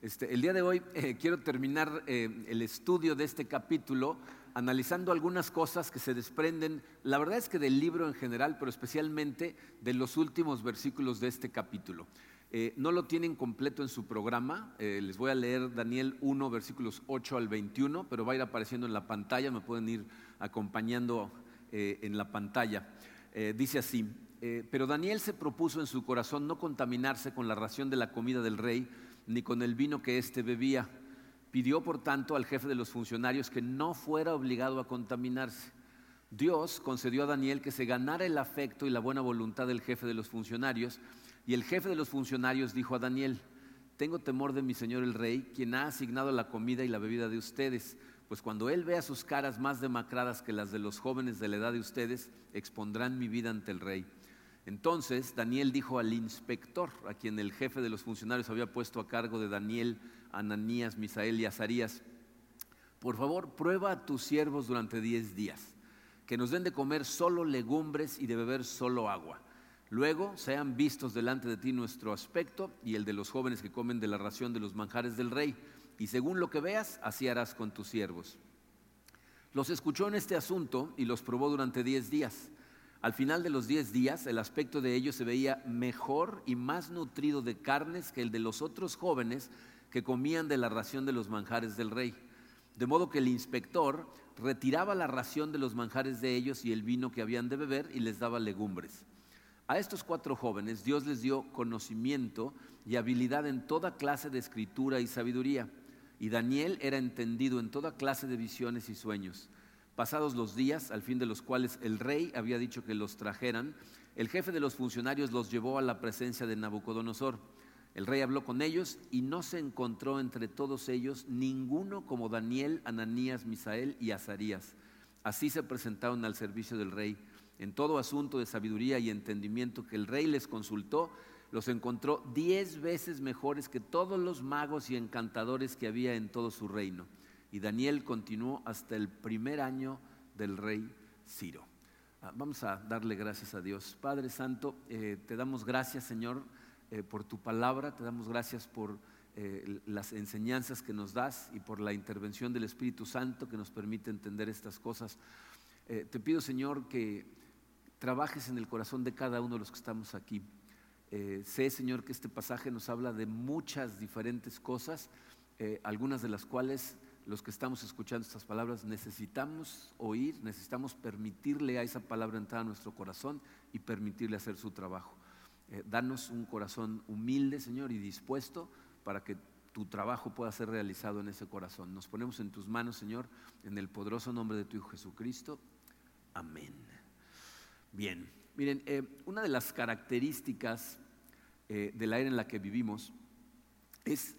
Este, el día de hoy eh, quiero terminar eh, el estudio de este capítulo analizando algunas cosas que se desprenden, la verdad es que del libro en general, pero especialmente de los últimos versículos de este capítulo. Eh, no lo tienen completo en su programa, les voy a leer Daniel 1, versículos 8 al 21, pero va a ir apareciendo en la pantalla, me pueden ir acompañando en la pantalla. dice así, pero Daniel se propuso en su corazón no contaminarse con la ración de la comida del rey, ni con el vino que éste bebía. Pidió, por tanto, al jefe de los funcionarios que no fuera obligado a contaminarse. Dios concedió a Daniel que se ganara el afecto y la buena voluntad del jefe de los funcionarios, y el jefe de los funcionarios dijo a Daniel, tengo temor de mi señor el rey, quien ha asignado la comida y la bebida de ustedes, pues cuando él vea sus caras más demacradas que las de los jóvenes de la edad de ustedes, expondrán mi vida ante el rey. Entonces Daniel dijo al inspector, a quien el jefe de los funcionarios había puesto a cargo de Daniel, Ananías, Misael y Azarías, por favor, prueba a tus siervos durante diez días, que nos den de comer solo legumbres y de beber solo agua. Luego sean vistos delante de ti nuestro aspecto y el de los jóvenes que comen de la ración de los manjares del rey, y según lo que veas, así harás con tus siervos. Los escuchó en este asunto y los probó durante diez días. Al final de los diez días, el aspecto de ellos se veía mejor y más nutrido de carnes que el de los otros jóvenes que comían de la ración de los manjares del rey. De modo que el inspector retiraba la ración de los manjares de ellos y el vino que habían de beber y les daba legumbres. A estos cuatro jóvenes Dios les dio conocimiento y habilidad en toda clase de escritura y sabiduría. Y Daniel era entendido en toda clase de visiones y sueños. Pasados los días, al fin de los cuales el rey había dicho que los trajeran, el jefe de los funcionarios los llevó a la presencia de Nabucodonosor. El rey habló con ellos y no se encontró entre todos ellos ninguno como Daniel, Ananías, Misael y Azarías. Así se presentaron al servicio del rey. En todo asunto de sabiduría y entendimiento que el rey les consultó, los encontró diez veces mejores que todos los magos y encantadores que había en todo su reino. Y Daniel continuó hasta el primer año del rey Ciro. Ah, vamos a darle gracias a Dios. Padre Santo, eh, te damos gracias, Señor, eh, por tu palabra, te damos gracias por eh, las enseñanzas que nos das y por la intervención del Espíritu Santo que nos permite entender estas cosas. te pido, Señor, que trabajes en el corazón de cada uno de los que estamos aquí. sé, Señor, que este pasaje nos habla de muchas diferentes cosas, algunas de las cuales los que estamos escuchando estas palabras necesitamos oír, necesitamos permitirle a esa palabra entrar a nuestro corazón y permitirle hacer su trabajo. Eh, danos un corazón humilde, Señor, y dispuesto para que tu trabajo pueda ser realizado en ese corazón. Nos ponemos en tus manos, Señor, en el poderoso nombre de tu Hijo Jesucristo. Amén. Bien, miren, eh, una de las características eh, de la era en la que vivimos es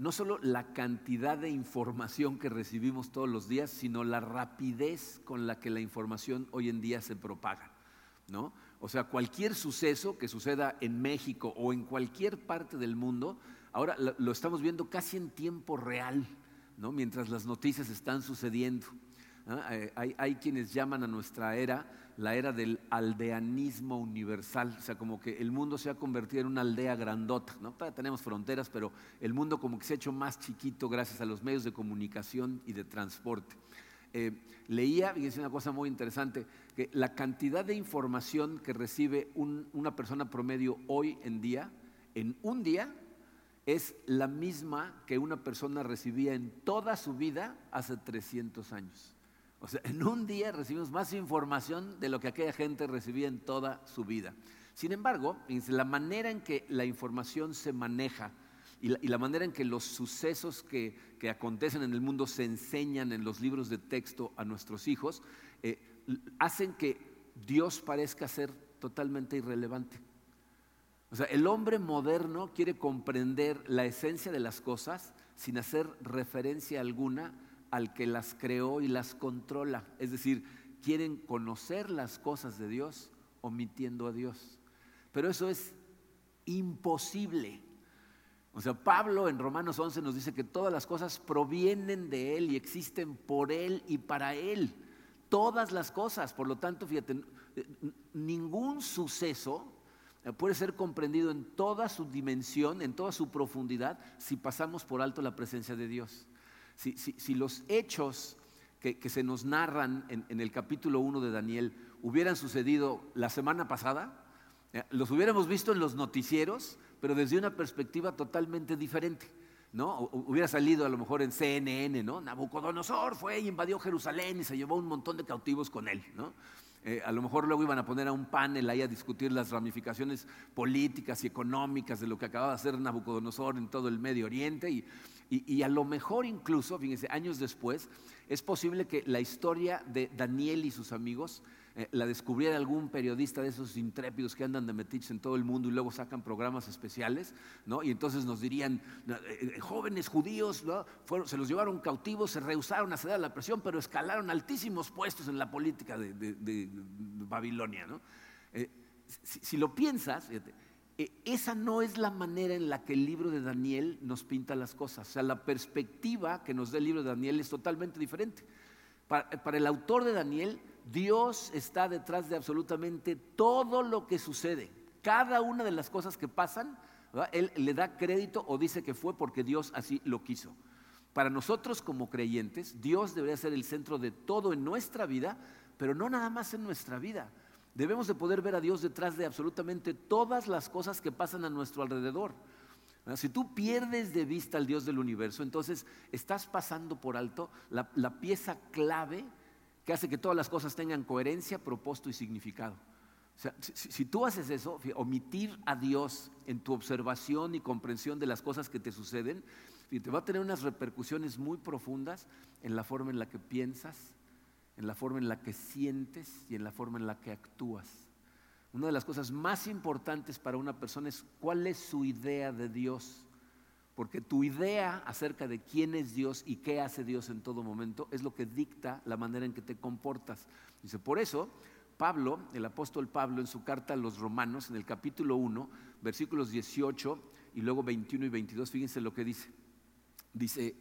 no solo la cantidad de información que recibimos todos los días, sino la rapidez con la que la información hoy en día se propaga. ¿no? O sea, cualquier suceso que suceda en México o en cualquier parte del mundo, ahora lo, estamos viendo casi en tiempo real, ¿no? mientras las noticias están sucediendo. Eh, hay, quienes llaman a nuestra era la era del aldeanismo universal, o sea, como que el mundo se ha convertido en una aldea grandota, ¿no? tenemos fronteras, pero el mundo como que se ha hecho más chiquito gracias a los medios de comunicación y de transporte. Eh, leía, y es una cosa muy interesante, que la cantidad de información que recibe una persona promedio hoy en día, en un día, es la misma que una persona recibía en toda su vida hace 300 años. O sea, en un día recibimos más información de lo que aquella gente recibía en toda su vida. Sin embargo, la manera en que la información se maneja y la, manera en que los sucesos que, acontecen en el mundo se enseñan en los libros de texto a nuestros hijos, eh, hacen que Dios parezca ser totalmente irrelevante. O sea, el hombre moderno quiere comprender la esencia de las cosas sin hacer referencia alguna al que las creó y las controla. Es decir, quieren conocer las cosas de Dios omitiendo a Dios. Pero eso es imposible. O sea, Pablo en Romanos 11 nos dice que todas las cosas provienen de Él y existen por Él y para Él. Todas las cosas. Por lo tanto, fíjate, ningún suceso eh, puede ser comprendido en toda su dimensión, en toda su profundidad, si pasamos por alto la presencia de Dios. Si, los hechos que, se nos narran en, el capítulo 1 de Daniel hubieran sucedido la semana pasada, eh, los hubiéramos visto en los noticieros, pero desde una perspectiva totalmente diferente. ¿no? Hubiera salido a lo mejor en CNN, ¿no? Nabucodonosor fue y invadió Jerusalén y se llevó un montón de cautivos con él, ¿no? Eh, a lo mejor luego iban a poner a un panel ahí a discutir las ramificaciones políticas y económicas de lo que acababa de hacer Nabucodonosor en todo el Medio Oriente y, y, a lo mejor incluso, fíjense, años después, es posible que la historia de Daniel y sus amigos eh, la descubriera algún periodista de esos intrépidos que andan de metiches en todo el mundo y luego sacan programas especiales, ¿no? Y entonces nos dirían, eh, eh, jóvenes judíos, ¿no? se los llevaron cautivos, se rehusaron a ceder a la presión, pero escalaron altísimos puestos en la política de, Babilonia, ¿no? si, lo piensas, esa no es la manera en la que el libro de Daniel nos pinta las cosas. O sea, la perspectiva que nos da el libro de Daniel es totalmente diferente. para el autor de Daniel, Dios está detrás de absolutamente todo lo que sucede. Cada una de las cosas que pasan, Él le da crédito o dice que fue porque Dios así lo quiso. Para nosotros como creyentes, Dios debería ser el centro de todo en nuestra vida, pero no nada más en nuestra vida. Debemos de poder ver a Dios detrás de absolutamente todas las cosas que pasan a nuestro alrededor. Si tú pierdes de vista al Dios del universo, entonces estás pasando por alto la pieza clave que hace que todas las cosas tengan coherencia, propósito y significado. O sea, si, tú haces eso, omitir a Dios en tu observación y comprensión de las cosas que te suceden, te va a tener unas repercusiones muy profundas en la forma en la que piensas, en la forma en la que sientes y en la forma en la que actúas. Una de las cosas más importantes para una persona es cuál es su idea de Dios. Porque tu idea acerca de quién es Dios y qué hace Dios en todo momento es lo que dicta la manera en que te comportas. Dice, por eso, Pablo, el apóstol Pablo, en su carta a los romanos, en el capítulo 1, versículos 18 y luego 21 y 22, fíjense lo que dice. Dice,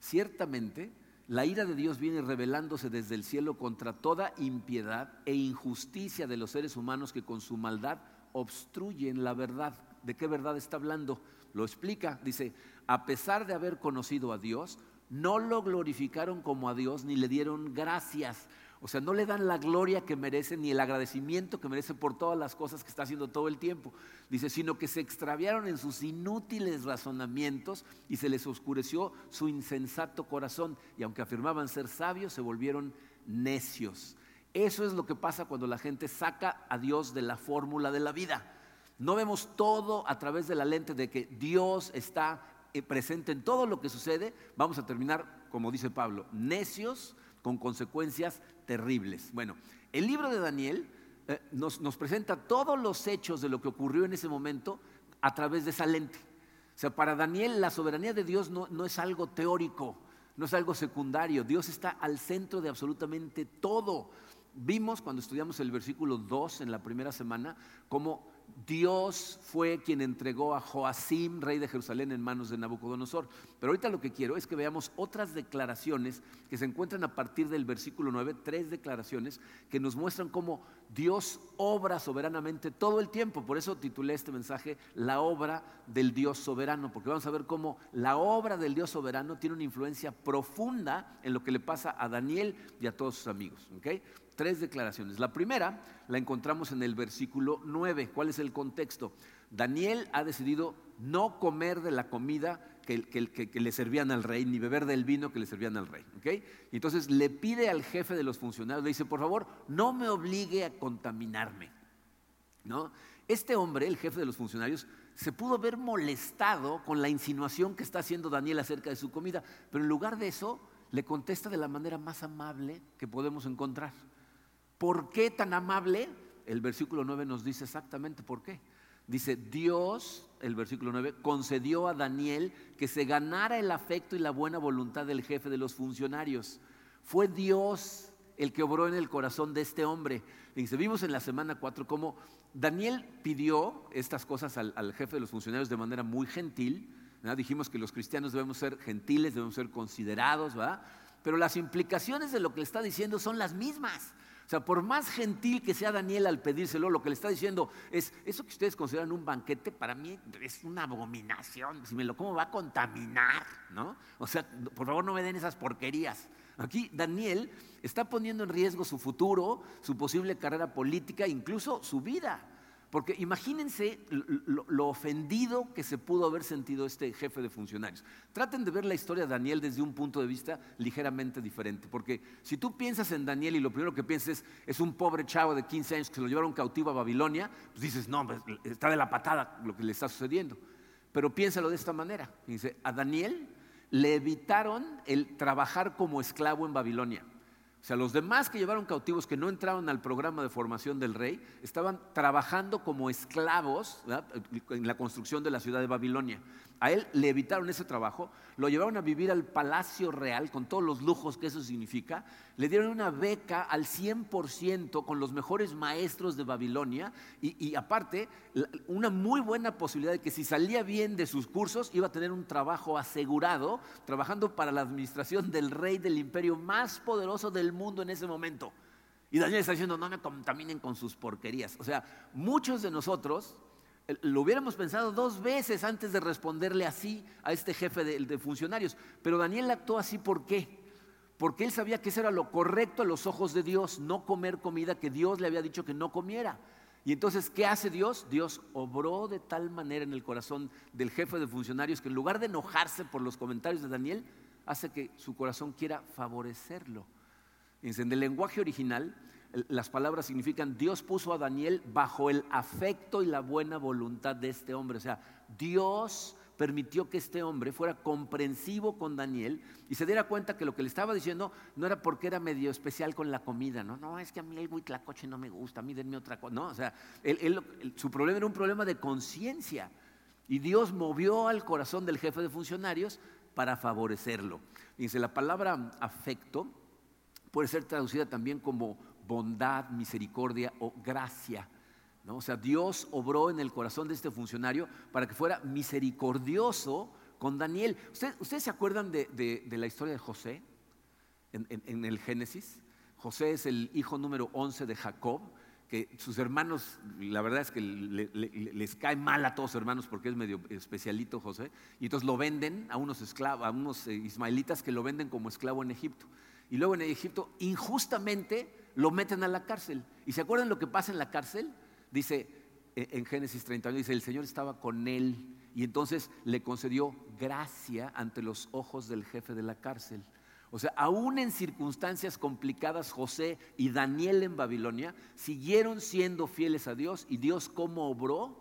ciertamente la ira de Dios viene revelándose desde el cielo contra toda impiedad e injusticia de los seres humanos que con su maldad obstruyen la verdad. ¿De qué verdad está hablando? Lo explica, dice, a pesar de haber conocido a Dios, no lo glorificaron como a Dios ni le dieron gracias. O sea, no le dan la gloria que merece ni el agradecimiento que merece por todas las cosas que está haciendo todo el tiempo. Dice, sino que se extraviaron en sus inútiles razonamientos y se les oscureció su insensato corazón. Y aunque afirmaban ser sabios, se volvieron necios. Eso es lo que pasa cuando la gente saca a Dios de la fórmula de la vida. No vemos todo a través de la lente de que Dios está eh, presente en todo lo que sucede. Vamos a terminar, como dice Pablo, necios con consecuencias terribles. Bueno, el libro de Daniel eh, nos, presenta todos los hechos de lo que ocurrió en ese momento a través de esa lente. O sea, para Daniel la soberanía de Dios no, no es algo teórico, no es algo secundario. Dios está al centro de absolutamente todo. Vimos cuando estudiamos el versículo 2 en la primera semana cómo Dios fue quien entregó a Joacim, rey de Jerusalén, en manos de Nabucodonosor. Pero ahorita lo que quiero es que veamos otras declaraciones que se encuentran a partir del versículo 9, tres declaraciones que nos muestran cómo Dios obra soberanamente todo el tiempo. Por eso titulé este mensaje La obra del Dios soberano, porque vamos a ver cómo la obra del Dios soberano tiene una influencia profunda en lo que le pasa a Daniel y a todos sus amigos tres declaraciones. La primera la encontramos en el versículo 9. ¿Cuál es el contexto? Daniel ha decidido no comer de la comida que, le servían al rey, ni beber del vino que le servían al rey. Entonces le pide al jefe de los funcionarios, le dice, por favor, no me obligue a contaminarme. ¿No? Este hombre, el jefe de los funcionarios, se pudo ver molestado con la insinuación que está haciendo Daniel acerca de su comida, pero en lugar de eso, le contesta de la manera más amable que podemos encontrar. ¿Por qué tan amable? El versículo 9 nos dice exactamente por qué. Dice, Dios, el versículo 9, concedió a Daniel que se ganara el afecto y la buena voluntad del jefe de los funcionarios. Fue Dios el que obró en el corazón de este hombre. Dice, vimos en la semana 4 cómo Daniel pidió estas cosas al, jefe de los funcionarios de manera muy gentil. Dijimos que los cristianos debemos ser gentiles, debemos ser considerados, ¿verdad? Pero las implicaciones de lo que le está diciendo son las mismas. O sea, por más gentil que sea Daniel al pedírselo, lo que le está diciendo es, eso que ustedes consideran un banquete, para mí es una abominación. Si me lo como va a contaminar, ¿no? O sea, por favor no me den esas porquerías. Aquí Daniel está poniendo en riesgo su futuro, su posible carrera política, incluso su vida. Porque imagínense lo, ofendido que se pudo haber sentido este jefe de funcionarios. Traten de ver la historia de Daniel desde un punto de vista ligeramente diferente. Porque si tú piensas en Daniel y lo primero que piensas es un pobre chavo de 15 años que lo llevaron cautivo a Babilonia, pues dices, no, está de la patada lo que le está sucediendo. Pero piénsalo de esta manera. A Daniel le evitaron el trabajar como esclavo en Babilonia. O sea, los demás que llevaron cautivos, que no entraron al programa de formación del rey, estaban trabajando como esclavos en la construcción de la ciudad de Babilonia. A él le evitaron ese trabajo, lo llevaron a vivir al palacio real con todos los lujos que eso significa, le dieron una beca al 100% con los mejores maestros de Babilonia y, aparte una muy buena posibilidad de que si salía bien de sus cursos iba a tener un trabajo asegurado trabajando para la administración del rey del imperio más poderoso del mundo en ese momento. Y Daniel está diciendo, no me contaminen con sus porquerías. O sea, muchos de nosotros lo hubiéramos pensado dos veces antes de responderle así a este jefe de, funcionarios. Pero Daniel actuó así, ¿por qué? Porque él sabía que eso era lo correcto a los ojos de Dios, no comer comida que Dios le había dicho que no comiera. Y entonces, ¿qué hace Dios? Dios obró de tal manera en el corazón del jefe de funcionarios que en lugar de enojarse por los comentarios de Daniel, hace que su corazón quiera favorecerlo. En el lenguaje original, las palabras significan Dios puso a Daniel bajo el afecto y la buena voluntad de este hombre. O sea, Dios permitió que este hombre fuera comprensivo con Daniel y se diera cuenta que lo que le estaba diciendo no era porque era medio especial con la comida, no, no, es que a mí el huitlacoche no me gusta, a mí denme otra cosa, no, o sea, su problema era un problema de conciencia y Dios movió al corazón del jefe de funcionarios para favorecerlo. Dice, la palabra afecto puede ser traducida también como bondad, misericordia o gracia. ¿no? O sea, Dios obró en el corazón de este funcionario para que fuera misericordioso con Daniel. ¿Ustedes se acuerdan de, la historia de José en, el Génesis? José es el hijo número 11 de Jacob, que sus hermanos, la verdad es que les cae mal a todos sus hermanos porque es medio especialito José, y entonces lo venden a unos esclavos, a unos eh, ismaelitas que lo venden como esclavo en Egipto. Y luego en Egipto, injustamente, lo meten a la cárcel. ¿Y se acuerdan lo que pasa en la cárcel? Dice e, en Génesis 31, dice, el Señor estaba con él y entonces le concedió gracia ante los ojos del jefe de la cárcel. O sea, aún en circunstancias complicadas, José y Daniel en Babilonia siguieron siendo fieles a Dios y Dios cómo obró,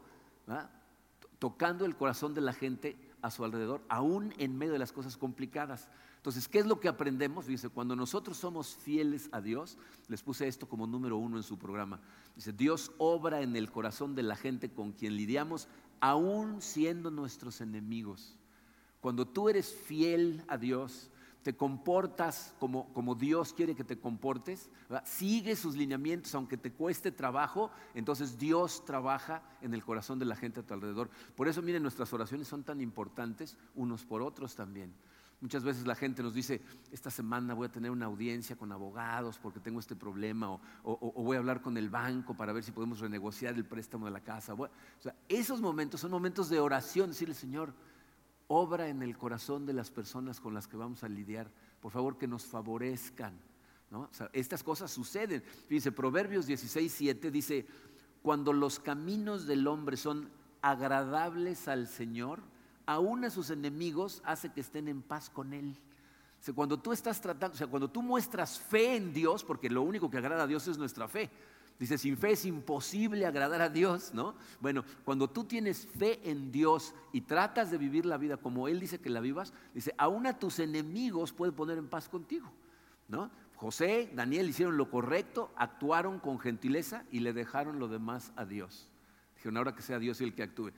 tocando el corazón de la gente a su alrededor, aún en medio de las cosas complicadas. Entonces, ¿qué es lo que aprendemos? Dice, cuando nosotros somos fieles a Dios, les puse esto como número uno en su programa. Dice, Dios obra en el corazón de la gente con quien lidiamos, aún siendo nuestros enemigos. Cuando tú eres fiel a Dios, te comportas como, como Dios quiere que te comportes, sigue sus lineamientos aunque te cueste trabajo, entonces Dios trabaja en el corazón de la gente a tu alrededor. Por eso, miren, nuestras oraciones son tan importantes unos por otros también. Muchas veces la gente nos dice, esta semana voy a tener una audiencia con abogados porque tengo este problema, o, voy a hablar con el banco para ver si podemos renegociar el préstamo de la casa. Esos momentos son momentos de oración, decirle, Señor, obra en el corazón de las personas con las que vamos a lidiar. Por favor, que nos favorezcan. estas cosas suceden. Dice Proverbios 16, 7 dice, cuando los caminos del hombre son agradables al Señor, aún a sus enemigos hace que estén en paz con Él. Cuando tú estás tratando, o sea, cuando tú muestras fe en Dios, porque lo único que agrada a Dios es nuestra fe. Dice, sin fe es imposible agradar a Dios, ¿no? Bueno, cuando tú tienes fe en Dios y tratas de vivir la vida como Él dice que la vivas, dice, aún a tus enemigos puede poner en paz contigo, ¿no? José, Daniel hicieron lo correcto, actuaron con gentileza y le dejaron lo demás a Dios. Dijeron, ahora que sea Dios el que actúe.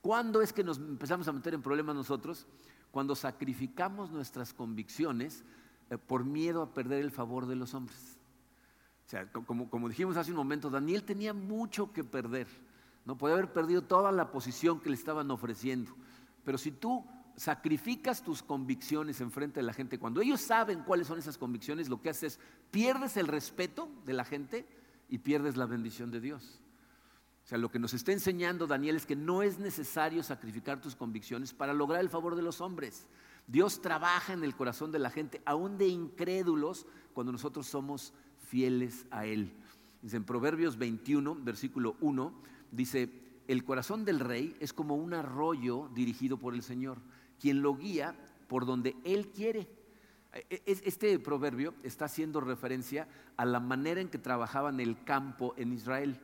¿Cuándo es que nos empezamos a meter en problemas nosotros? Cuando sacrificamos nuestras convicciones eh, por miedo a perder el favor de los hombres. O sea, como, como, dijimos hace un momento, Daniel tenía mucho que perder. No podía haber perdido toda la posición que le estaban ofreciendo. Pero si tú sacrificas tus convicciones en frente de la gente, cuando ellos saben cuáles son esas convicciones, lo que haces es pierdes el respeto de la gente y pierdes la bendición de Dios. O sea, lo que nos está enseñando Daniel es que no es necesario sacrificar tus convicciones para lograr el favor de los hombres. Dios trabaja en el corazón de la gente, aún de incrédulos, cuando nosotros somos fieles a Él. Dice en Proverbios 21, versículo 1, dice, el corazón del rey es como un arroyo dirigido por el Señor, quien lo guía por donde Él quiere. E, e, este proverbio está haciendo referencia a la manera en que trabajaban el campo en Israel.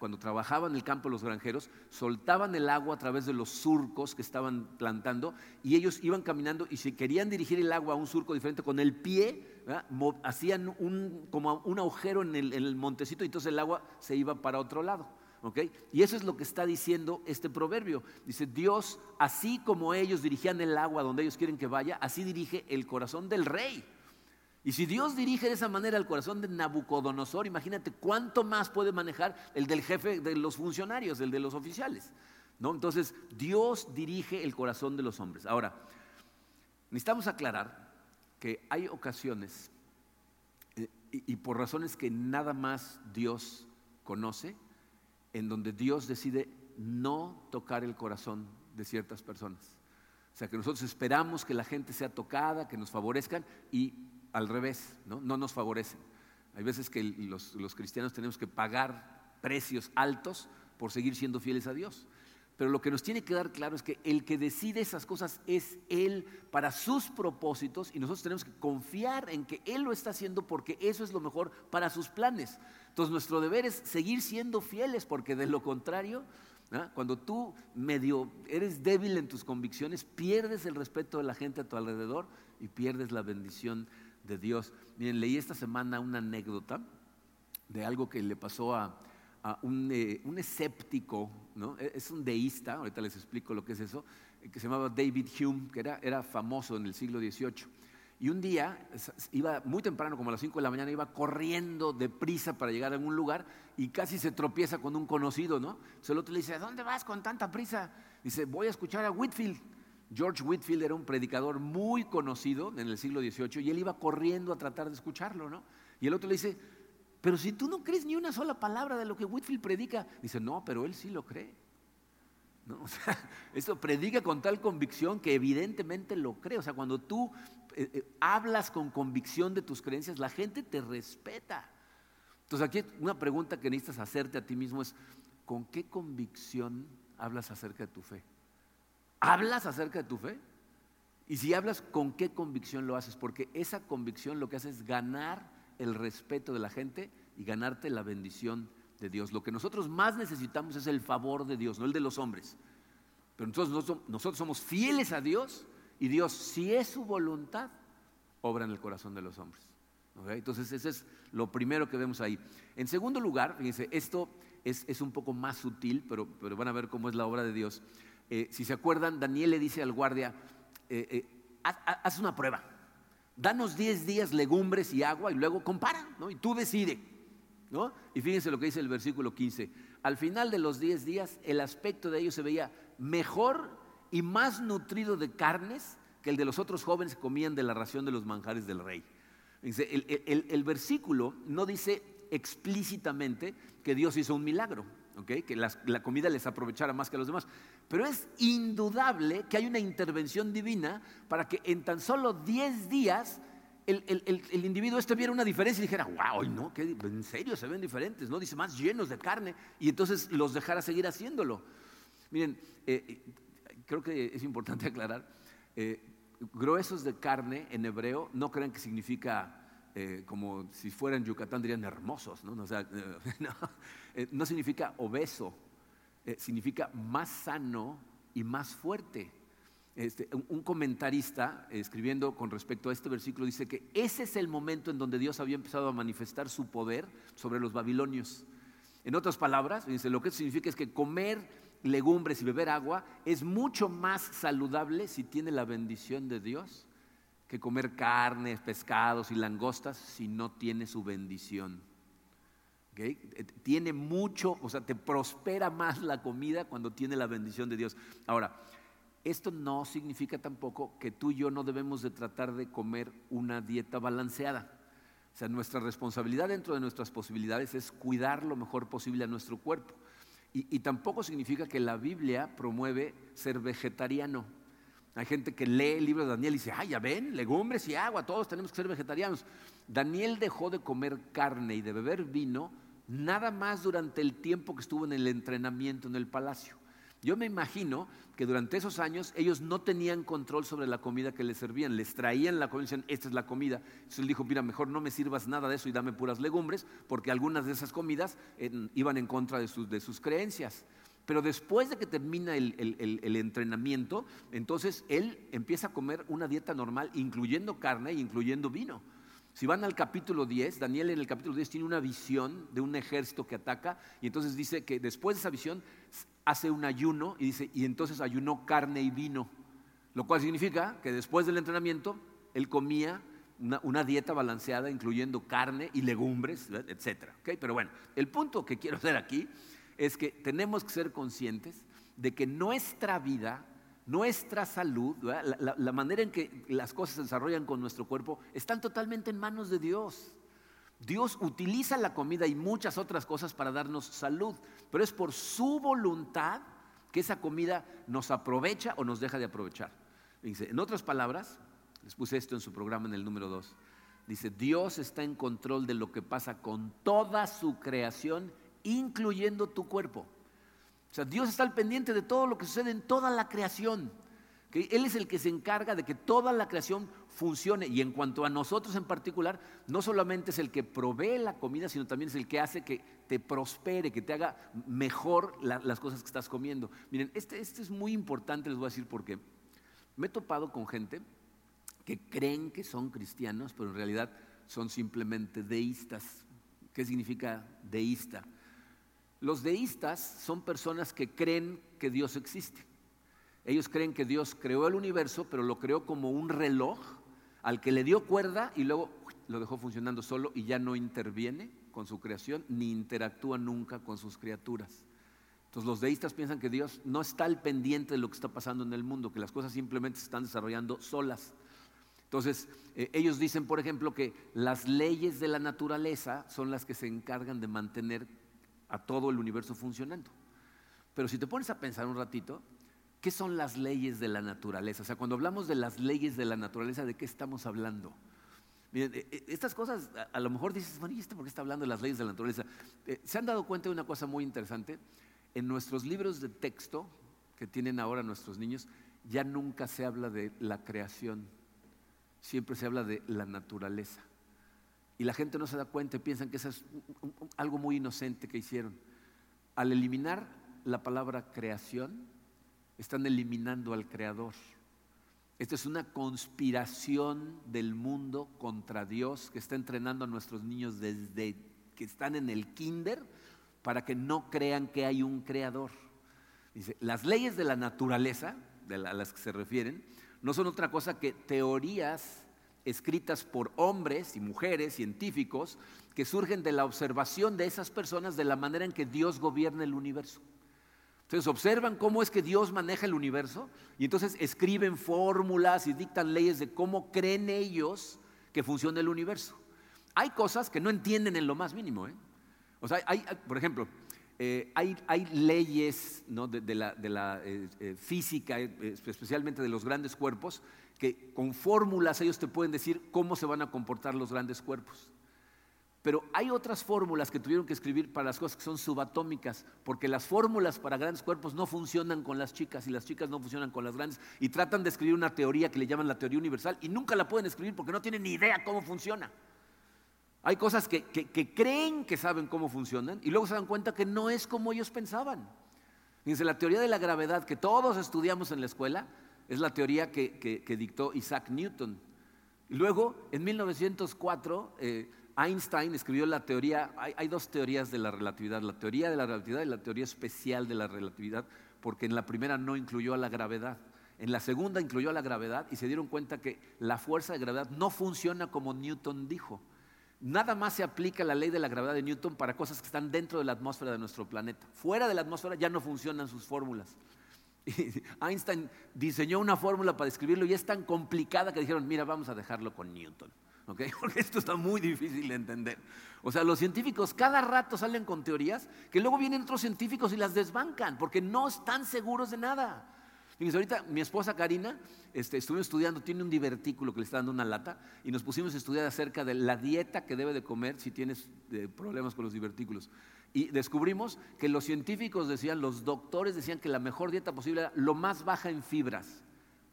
Cuando trabajaban el campo los granjeros, soltaban el agua a través de los surcos que estaban plantando y ellos iban caminando y si querían dirigir el agua a un surco diferente con el pie, hacían un, como un agujero en el, en montecito y entonces el agua se iba para otro lado. Y eso es lo que está diciendo este proverbio. Dice, Dios, así como ellos dirigían el agua donde ellos quieren que vaya, así dirige el corazón del rey. Y si Dios dirige de esa manera el corazón de Nabucodonosor, imagínate cuánto más puede manejar el del jefe de los funcionarios, el de los oficiales. ¿no? Entonces, Dios dirige el corazón de los hombres. Ahora, necesitamos aclarar que hay ocasiones, eh, y por razones que nada más Dios conoce, en donde Dios decide no tocar el corazón de ciertas personas. O sea, que nosotros esperamos que la gente sea tocada, que nos favorezcan y al revés, no, nos favorecen. Hay veces que los, cristianos tenemos que pagar precios altos por seguir siendo fieles a Dios. Pero lo que nos tiene que dar claro es que el que decide esas cosas es Él para sus propósitos y nosotros tenemos que confiar en que Él lo está haciendo porque eso es lo mejor para sus planes. Entonces nuestro deber es seguir siendo fieles porque de lo contrario, cuando tú medio eres débil en tus convicciones, pierdes el respeto de la gente a tu alrededor y pierdes la bendición de Dios. Miren, leí esta semana una anécdota de algo que le pasó a, eh, un, escéptico, ¿no? E, es un deísta, ahorita les explico lo que es eso, que se llamaba David Hume, que era, era famoso en el siglo XVIII. Y un día iba muy temprano, como a las 5 de la mañana, iba corriendo deprisa para llegar a algún lugar y casi se tropieza con un conocido, ¿no? Entonces el otro le dice, ¿a dónde vas con tanta prisa? Dice, voy a escuchar a Whitfield. George Whitfield era un predicador muy conocido en el siglo XVIII y él iba corriendo a tratar de escucharlo, ¿no? Y el otro le dice, pero si tú no crees ni una sola palabra de lo que Whitfield predica, dice, no, pero él sí lo cree. ¿No? O sea, eso predica con tal convicción que evidentemente lo cree. O sea, cuando tú eh, eh, hablas con convicción de tus creencias, la gente te respeta. Entonces aquí una pregunta que necesitas hacerte a ti mismo es, ¿con qué convicción hablas acerca de tu fe? ¿Hablas acerca de tu fe? Y si hablas, ¿con qué convicción lo haces? Porque esa convicción lo que hace es ganar el respeto de la gente y ganarte la bendición de Dios. Lo que nosotros más necesitamos es el favor de Dios, no el de los hombres. Pero nosotros, somos fieles a Dios y Dios, si es su voluntad, obra en el corazón de los hombres. Entonces, ese es lo primero que vemos ahí. En segundo lugar, fíjense, esto es, un poco más sutil, pero, pero, van a ver cómo es la obra de Dios. Eh, si se acuerdan, Daniel le dice al guardia, eh, eh, haz, una prueba, danos 10 días legumbres y agua y luego compara, ¿no? Y tú decide, ¿no? Y fíjense lo que dice el versículo 15. Al final de los 10 días, el aspecto de ellos se veía mejor y más nutrido de carnes que el de los otros jóvenes que comían de la ración de los manjares del rey. El, versículo no dice explícitamente que Dios hizo un milagro, que la, comida les aprovechara más que a los demás, pero es indudable que hay una intervención divina para que en tan solo 10 días el, individuo este viera una diferencia y dijera, wow, no, en serio se ven diferentes, ¿no? Dice, más llenos de carne, y entonces los dejara seguir haciéndolo. Miren, eh, creo que es importante aclarar, eh, gruesos de carne en hebreo no creen que significa eh, como si fueran Yucatán dirían hermosos, no, eh, no, significa obeso, significa más sano y más fuerte. Este, un, comentarista escribiendo con respecto a este versículo dice que ese es el momento en donde Dios había empezado a manifestar su poder sobre los babilonios. En otras palabras, dice, lo que significa es que comer legumbres y beber agua es mucho más saludable si tiene la bendición de Dios que comer carnes, pescados y langostas si no tiene su bendición. Tiene mucho, o sea, te prospera más la comida cuando tiene la bendición de Dios. Ahora, esto no significa tampoco que tú y yo no debemos de tratar de comer una dieta balanceada. O sea, nuestra responsabilidad dentro de nuestras posibilidades es cuidar lo mejor posible a nuestro cuerpo. Y, tampoco significa que la Biblia promueve ser vegetariano. Hay gente que lee el libro de Daniel y dice, ah, ya ven, legumbres y agua, todos tenemos que ser vegetarianos. Daniel dejó de comer carne y de beber vino nada más durante el tiempo que estuvo en el entrenamiento en el palacio. Yo me imagino que durante esos años ellos no tenían control sobre la comida que les servían, les traían la comida decían, esta es la comida. Entonces él dijo, mira, mejor no me sirvas nada de eso y dame puras legumbres, porque algunas de esas comidas iban en contra de sus, creencias. Pero después de que termina el, entrenamiento, entonces él empieza a comer una dieta normal, incluyendo carne e incluyendo vino. Si van al capítulo 10, Daniel en el capítulo 10 tiene una visión de un ejército que ataca y entonces dice que después de esa visión hace un ayuno y dice, y entonces ayunó carne y vino, lo cual significa que después del entrenamiento él comía una, dieta balanceada, incluyendo carne y legumbres, etc. Pero bueno, el punto que quiero hacer aquí es que tenemos que ser conscientes de que nuestra vida, nuestra salud, la, manera en que las cosas se desarrollan con nuestro cuerpo, están totalmente en manos de Dios. Dios utiliza la comida y muchas otras cosas para darnos salud, pero es por su voluntad que esa comida nos aprovecha o nos deja de aprovechar. en otras palabras, les puse esto en su programa en el número 2, dice, Dios está en control de lo que pasa con toda su creación, incluyendo tu cuerpo. O sea, Dios está al pendiente de todo lo que sucede en toda la creación. Que Él es el que se encarga de que toda la creación funcione. Y en cuanto a nosotros en particular, no solamente es el que provee la comida, sino también es el que hace que te prospere, que te haga mejor las cosas que estás comiendo. Miren, este, este es muy importante, les voy a decir por qué. Me he topado con gente que creen que son cristianos, pero en realidad son simplemente deístas. ¿Qué significa deísta? Los deístas son personas que creen que Dios existe. Ellos creen que Dios creó el universo, pero lo creó como un reloj al que le dio cuerda y luego lo dejó funcionando solo y ya no interviene con su creación ni interactúa nunca con sus criaturas. Entonces los deístas piensan que Dios no está al pendiente de lo que está pasando en el mundo, que las cosas simplemente se están desarrollando solas. Entonces eh, ellos dicen, por ejemplo, que las leyes de la naturaleza son las que se encargan de mantener a todo el universo funcionando. Pero si te pones a pensar un ratito, ¿Qué son las leyes de la naturaleza? O sea, cuando hablamos de las leyes de la naturaleza, ¿de qué estamos hablando? Miren, e, e, estas cosas, a, lo mejor dices, bueno, ¿y este por qué está hablando de las leyes de la naturaleza? Eh, ¿Se han dado cuenta de una cosa muy interesante? En nuestros libros de texto que tienen ahora nuestros niños, ya nunca se habla de la creación, siempre se habla de la naturaleza. Y la gente no se da cuenta y piensan que eso es algo muy inocente que hicieron. Al eliminar la palabra creación, están eliminando al Creador. Esta es una conspiración del mundo contra Dios que está entrenando a nuestros niños desde que están en el kinder para que no crean que hay un creador. Dice, las leyes de la naturaleza, de a las que se refieren, no son otra cosa que teorías escritas por hombres y mujeres científicos que surgen de la observación de esas personas de la manera en que Dios gobierna el universo. Entonces observan cómo es que Dios maneja el universo y entonces escriben fórmulas y dictan leyes de cómo creen ellos que funciona el universo. Hay cosas que no entienden en lo más mínimo. ¿eh? O sea, hay, por ejemplo, eh, hay, leyes de, la, eh, física, especialmente de los grandes cuerpos, que con fórmulas ellos te pueden decir cómo se van a comportar los grandes cuerpos. Pero hay otras fórmulas que tuvieron que escribir para las cosas que son subatómicas, porque las fórmulas para grandes cuerpos no funcionan con las chicas y las chicas no funcionan con las grandes. Y tratan de escribir una teoría que le llaman la teoría universal y nunca la pueden escribir porque no tienen ni idea cómo funciona. Hay cosas que, creen que saben cómo funcionan y luego se dan cuenta que no es como ellos pensaban. Fíjense, la teoría de la gravedad que todos estudiamos en la escuela es la teoría que, dictó Isaac Newton. Luego, en 1904, Einstein escribió la teoría, hay, dos teorías de la relatividad, la teoría de la relatividad y la teoría especial de la relatividad, porque en la primera no incluyó a la gravedad. En la segunda incluyó a la gravedad y se dieron cuenta que la fuerza de gravedad no funciona como Newton dijo. Nada más se aplica la ley de la gravedad de Newton para cosas que están dentro de la atmósfera de nuestro planeta. Fuera de la atmósfera ya no funcionan sus fórmulas. Einstein diseñó una fórmula para describirlo y es tan complicada que dijeron, mira, vamos a dejarlo con Newton. Porque esto está muy difícil de entender. O sea, los científicos cada rato salen con teorías que luego vienen otros científicos y las desbancan porque no están seguros de nada. Fíjense, ahorita mi esposa Karina, este, estuvo estudiando, tiene un divertículo que le está dando una lata y nos pusimos a estudiar acerca de la dieta que debe de comer si tienes eh, problemas con los divertículos. Y descubrimos que los científicos decían, los doctores decían que la mejor dieta posible era lo más baja en fibras,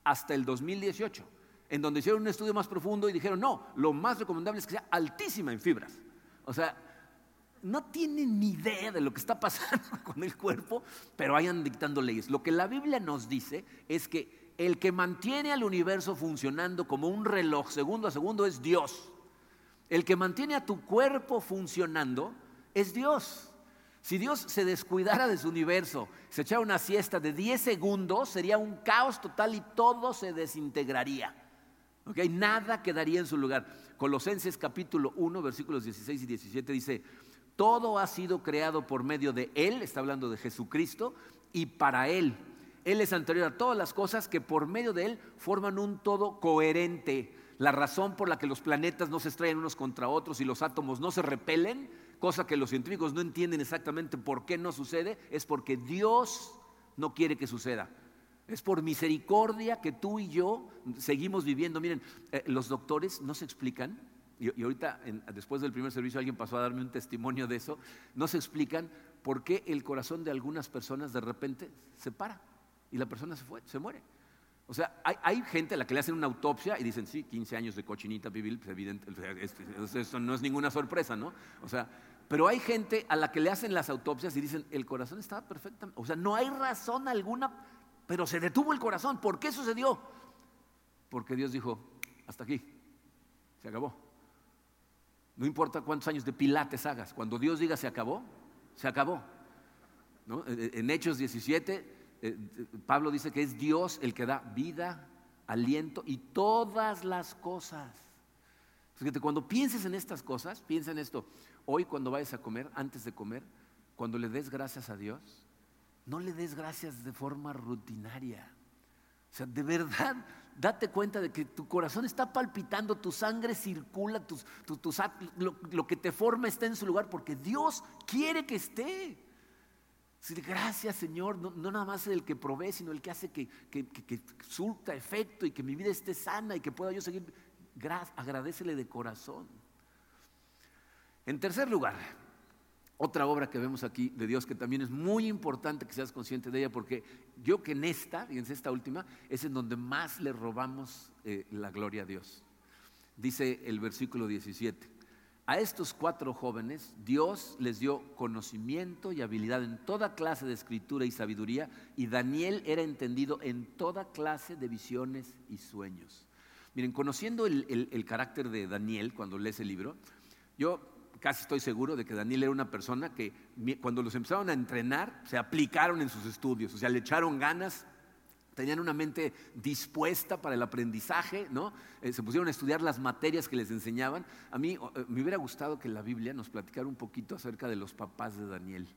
hasta el 2018, en donde hicieron un estudio más profundo y dijeron, no, lo más recomendable es que sea altísima en fibras. O sea, no tienen ni idea de lo que está pasando con el cuerpo, pero vayan dictando leyes. Lo que la Biblia nos dice es que el que mantiene al universo funcionando como un reloj segundo a segundo es Dios. El que mantiene a tu cuerpo funcionando es Dios. Si Dios se descuidara de su universo, se echara una siesta de 10 segundos, sería un caos total y todo se desintegraría. Nada quedaría en su lugar. Colosenses capítulo 1, versículos 16 y 17 dice, todo ha sido creado por medio de Él, está hablando de Jesucristo, y para Él. Él es anterior a todas las cosas que por medio de Él forman un todo coherente. La razón por la que los planetas no se estrellan unos contra otros y los átomos no se repelen, cosa que los científicos no entienden exactamente por qué no sucede, es porque Dios no quiere que suceda. Es por misericordia que tú y yo seguimos viviendo. Miren, eh, los doctores no se explican y, ahorita después del primer servicio alguien pasó a darme un testimonio de eso, no se explican por qué el corazón de algunas personas de repente se para y la persona se, fue, se muere. O sea, hay, gente a la que le hacen una autopsia y dicen, sí, 15 años de cochinita pibil, pues evidente, eso no es ninguna sorpresa, ¿no? O sea, pero hay gente a la que le hacen las autopsias y dicen, el corazón estaba perfecto. O sea, no hay razón alguna, pero se detuvo el corazón. ¿Por qué sucedió? Porque Dios dijo, hasta aquí, se acabó. No importa cuántos años de pilates hagas, cuando Dios diga se acabó, se acabó. En Hechos 17, eh, Pablo dice que es Dios el que da vida, aliento y todas las cosas. Fíjate, cuando pienses en estas cosas, piensa en esto. Hoy cuando vayas a comer, antes de comer, cuando le des gracias a Dios, no le des gracias de forma rutinaria. O sea, de verdad, date cuenta de que tu corazón está palpitando, tu sangre circula, lo, que te forma está en su lugar porque Dios quiere que esté. gracias Señor, no, nada más el que provee, sino el que hace que, que, surta efecto y que mi vida esté sana y que pueda yo seguir. agradecele de corazón. En tercer lugar, otra obra que vemos aquí de Dios que también es muy importante que seas consciente de ella porque yo que en esta, fíjense esta última, es en donde más le robamos eh, la gloria a Dios. Dice el versículo 17, a estos cuatro jóvenes Dios les dio conocimiento y habilidad en toda clase de escritura y sabiduría y Daniel era entendido en toda clase de visiones y sueños. Miren, conociendo el, el carácter de Daniel cuando lees el libro, yo casi estoy seguro de que Daniel era una persona que cuando los empezaron a entrenar, se aplicaron en sus estudios, o sea, le echaron ganas, tenían una mente dispuesta para el aprendizaje, ¿no? Eh, se pusieron a estudiar las materias que les enseñaban. A mí eh, me hubiera gustado que la Biblia nos platicara un poquito acerca de los papás de Daniel.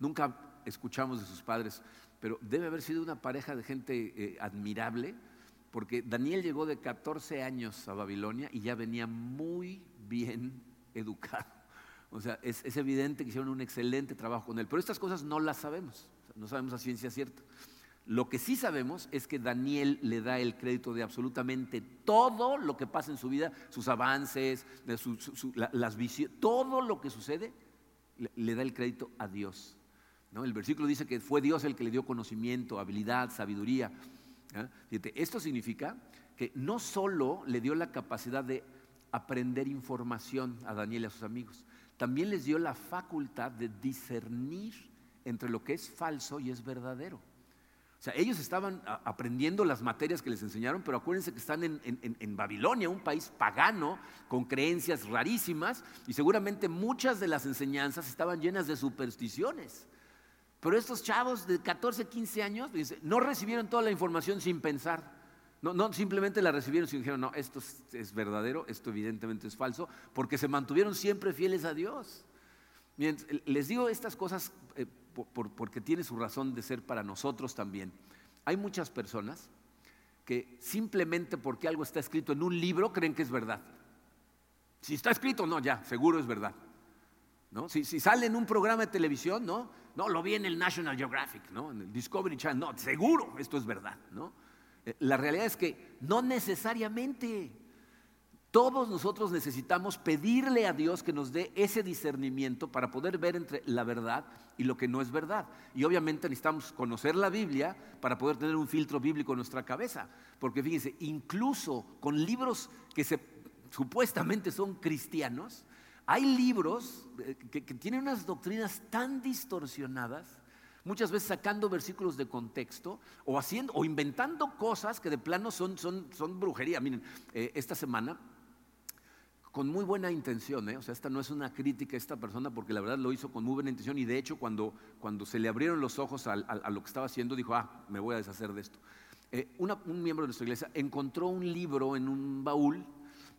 Nunca escuchamos de sus padres, pero debe haber sido una pareja de gente eh, admirable, porque Daniel llegó de 14 años a Babilonia y ya venía muy bien educado. O sea, es, evidente que hicieron un excelente trabajo con él, pero estas cosas no las sabemos, no sabemos a ciencia cierta. Lo que sí sabemos es que Daniel le da el crédito de absolutamente todo lo que pasa en su vida, sus avances, las visiones, todo lo que sucede, le, da el crédito a Dios. ¿no? El versículo dice que fue Dios el que le dio conocimiento, habilidad, sabiduría. esto significa que no solo le dio la capacidad de aprender información a Daniel y a sus amigos. También les dio la facultad de discernir entre lo que es falso y es verdadero. O sea, ellos estaban aprendiendo las materias que les enseñaron, pero acuérdense que están en, en, Babilonia, un país pagano, con creencias rarísimas, y seguramente muchas de las enseñanzas estaban llenas de supersticiones. Pero estos chavos de 14, 15 años no recibieron toda la información sin pensar. No, simplemente la recibieron, sino dijeron, no, esto es, verdadero, esto evidentemente es falso, porque se mantuvieron siempre fieles a Dios. les digo estas cosas eh, porque tiene su razón de ser para nosotros también. Hay muchas personas que simplemente porque algo está escrito en un libro creen que es verdad. Si está escrito, no, ya, seguro es verdad. ¿No? Si, sale en un programa de televisión, no, no, lo vi en el National Geographic, ¿no? en el Discovery Channel, no, seguro esto es verdad. ¿no? La realidad es que no necesariamente. Todos nosotros necesitamos pedirle a Dios que nos dé ese discernimiento para poder ver entre la verdad y lo que no es verdad. Y obviamente necesitamos conocer la Biblia para poder tener un filtro bíblico en nuestra cabeza. Porque fíjense, incluso con libros que se, supuestamente son cristianos, hay libros eh, que, tienen unas doctrinas tan distorsionadas muchas veces sacando versículos de contexto o haciendo o inventando cosas que de plano son, son, son brujería. Miren, eh, esta semana con muy buena intención, ¿eh? o sea, esta no es una crítica a esta persona porque la verdad lo hizo con muy buena intención y de hecho cuando, cuando se le abrieron los ojos a, lo que estaba haciendo dijo, ah, me voy a deshacer de esto. Eh, un miembro de nuestra iglesia encontró un libro en un baúl,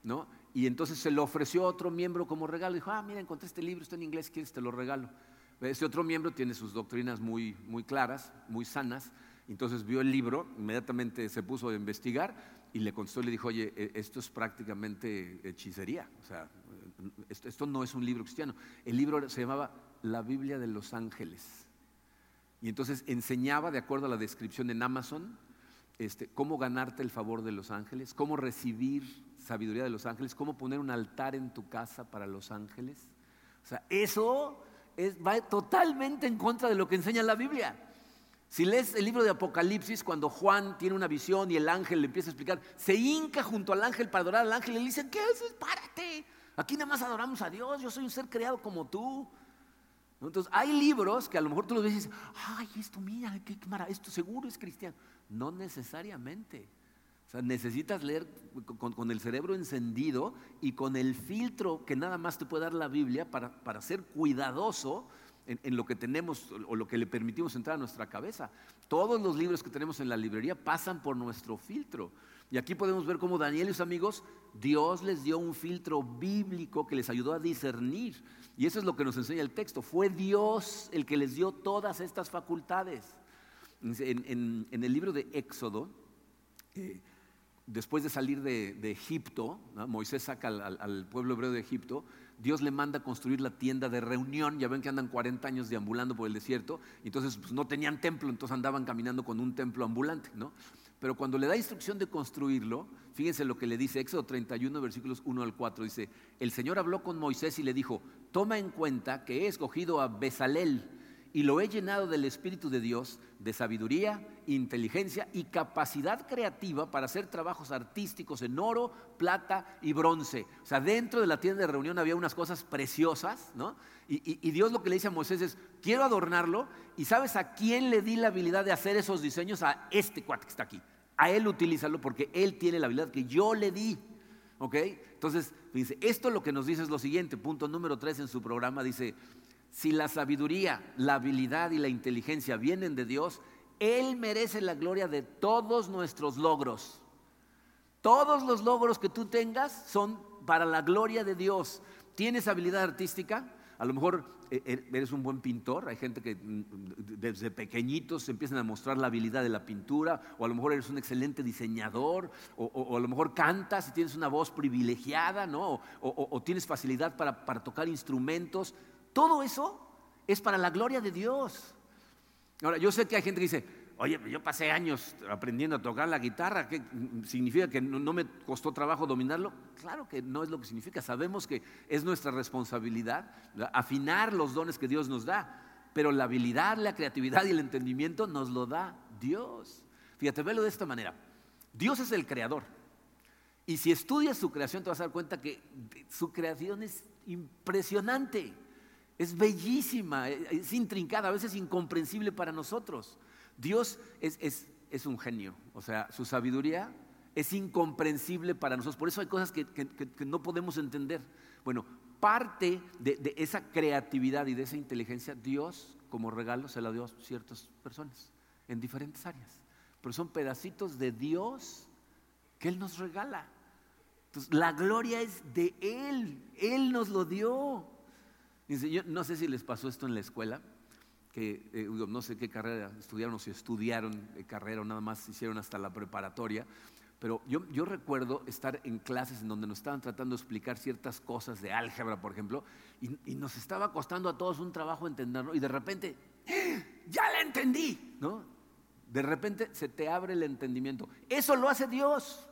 ¿no? Y entonces se lo ofreció a otro miembro como regalo. Dijo, ah, mira, encontré este libro, está en inglés, ¿quieres? Te lo regalo. Este otro miembro tiene sus doctrinas muy, muy claras, muy sanas. Entonces vio el libro, inmediatamente se puso a investigar y le contestó y le dijo, oye, e, esto es prácticamente hechicería, o sea, esto, no es un libro cristiano. El libro se llamaba La Biblia de los Ángeles. Y entonces enseñaba, de acuerdo a la descripción en Amazon, este, cómo ganarte el favor de los ángeles, cómo recibir sabiduría de los ángeles, cómo poner un altar en tu casa para los ángeles. O sea, eso va totalmente en contra de lo que enseña la Biblia. Si lees el libro de Apocalipsis, cuando Juan tiene una visión y el ángel le empieza a explicar, se hinca junto al ángel para adorar al ángel y le dice, ¿qué haces? Párate. Aquí nada más adoramos a Dios, yo soy un ser creado como tú. Entonces, hay libros que a lo mejor tú los ves y dices, ay, esto mira, qué, maravilla, esto seguro es cristiano. No necesariamente. Sea, necesitas leer con, el cerebro encendido y con el filtro que nada más te puede dar la Biblia para, para ser cuidadoso en, lo que tenemos o lo que le permitimos entrar a nuestra cabeza. Todos los libros que tenemos en la librería pasan por nuestro filtro. Y aquí podemos ver cómo Daniel y sus amigos, Dios les dio un filtro bíblico que les ayudó a discernir. Y eso es lo que nos enseña el texto. Fue Dios el que les dio todas estas facultades. En, el libro de Éxodo, eh, después de salir de, Egipto, Moisés saca al pueblo hebreo de Egipto, Dios le manda a construir la tienda de reunión. Ya ven que andan 40 años deambulando por el desierto. Entonces pues, no tenían templo, entonces andaban caminando con un templo ambulante. ¿no? Pero cuando le da instrucción de construirlo, fíjense lo que le dice Éxodo 31, versículos 1 al 4. Dice, el Señor habló con Moisés y le dijo, toma en cuenta que he escogido a Bezalel y lo he llenado del Espíritu de Dios, de sabiduría, inteligencia y capacidad creativa para hacer trabajos artísticos en oro, plata y bronce. O sea, dentro de la tienda de reunión había unas cosas preciosas, ¿no? Y, Dios lo que le dice a Moisés es, quiero adornarlo, y ¿sabes a quién le di la habilidad de hacer esos diseños? A este cuate que está aquí. A él utilízalo porque él tiene la habilidad que yo le di. ¿Ok? Entonces, dice, esto lo que nos dice es lo siguiente, punto número tres en su programa, dice, si la sabiduría, la habilidad y la inteligencia vienen de Dios, Él merece la gloria de todos nuestros logros. Todos los logros que tú tengas son para la gloria de Dios. ¿Tienes habilidad artística? A lo mejor eh, eh, eres un buen pintor, hay gente que mm, desde pequeñitos empiezan a mostrar la habilidad de la pintura, o a lo mejor eres un excelente diseñador, o, a lo mejor cantas y tienes una voz privilegiada, ¿no? o, tienes facilidad para tocar instrumentos. Todo eso es para la gloria de Dios. Ahora, yo sé que hay gente que dice, oye, yo pasé años aprendiendo a tocar la guitarra, ¿qué significa que no, me costó trabajo dominarlo? Claro que no es lo que significa, sabemos que es nuestra responsabilidad afinar los dones que Dios nos da, pero la habilidad, la creatividad y el entendimiento nos lo da Dios. Fíjate, velo de esta manera. Dios es el creador. Y si estudias su creación te vas a dar cuenta que su creación es impresionante. Es bellísima, es intrincada, a veces incomprensible para nosotros. Dios es, un genio, o sea, su sabiduría es incomprensible para nosotros. Por eso hay cosas que, no podemos entender. Bueno, parte de, esa creatividad y de esa inteligencia, Dios como regalo se la dio a ciertas personas en diferentes áreas. Pero son pedacitos de Dios que Él nos regala. Entonces, la gloria es de Él. Él nos lo dio. Dice, yo no sé si les pasó esto en la escuela, que eh, no sé qué carrera estudiaron o si estudiaron eh, carrera o nada más hicieron hasta la preparatoria, pero yo, yo, recuerdo estar en clases en donde nos estaban tratando de explicar ciertas cosas de álgebra, por ejemplo, y, y nos estaba costando a todos un trabajo entenderlo, y de repente, ¡Ah! ya la entendí, ¿no? De repente se te abre el entendimiento. Eso lo hace Dios.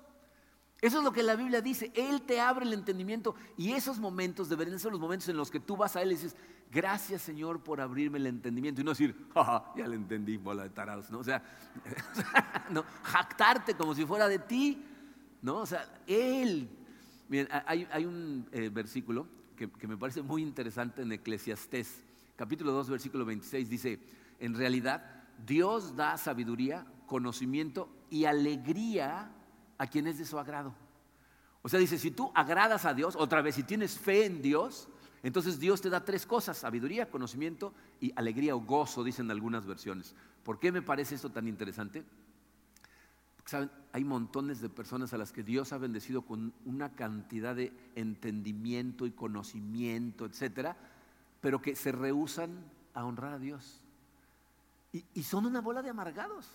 Eso es lo que la Biblia dice. Él te abre el entendimiento y esos momentos deberían ser los momentos en los que tú vas a Él y dices, gracias Señor por abrirme el entendimiento. Y no decir, ya le entendí, bola de tarados. ¿no? O sea, no, jactarte como si fuera de ti. ¿no? O sea, Él. Miren, hay, un eh, versículo que, que me parece muy interesante en Eclesiastés, capítulo 2, versículo 26, dice, en realidad Dios da sabiduría, conocimiento y alegría a quien es de su agrado. O sea, dice, si tú agradas a Dios, otra vez, si tienes fe en Dios, entonces Dios te da tres cosas, sabiduría, conocimiento y alegría o gozo, dicen algunas versiones. ¿Por qué me parece esto tan interesante? Porque, ¿saben? Hay montones de personas a las que Dios ha bendecido con una cantidad de entendimiento y conocimiento, etcétera, pero que se rehusan a honrar a Dios. Y, y son una bola de amargados.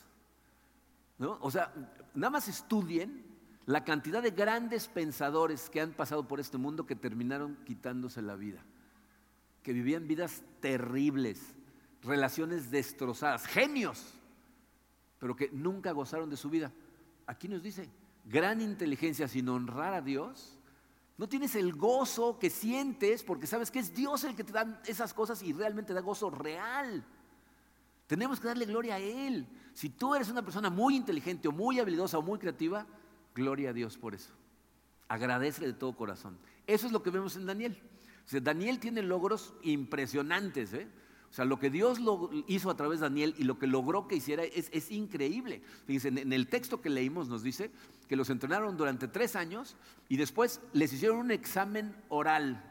O sea, nada más estudien la cantidad de grandes pensadores que han pasado por este mundo que terminaron quitándose la vida, que vivían vidas terribles, relaciones destrozadas, genios, pero que nunca gozaron de su vida. Aquí nos dice, gran inteligencia sin honrar a Dios, no tienes el gozo que sientes porque sabes que es Dios el que te da esas cosas y realmente da gozo real. Tenemos que darle gloria a Él. Si tú eres una persona muy inteligente o muy habilidosa o muy creativa, gloria a Dios por eso. Agradece de todo corazón. Eso es lo que vemos en Daniel. Daniel tiene logros impresionantes. ¿eh? O sea, lo que Dios lo hizo a través de Daniel y lo que logró que hiciera es, increíble. Fíjense, en el texto que leímos nos dice que los entrenaron durante tres años y después les hicieron un examen oral.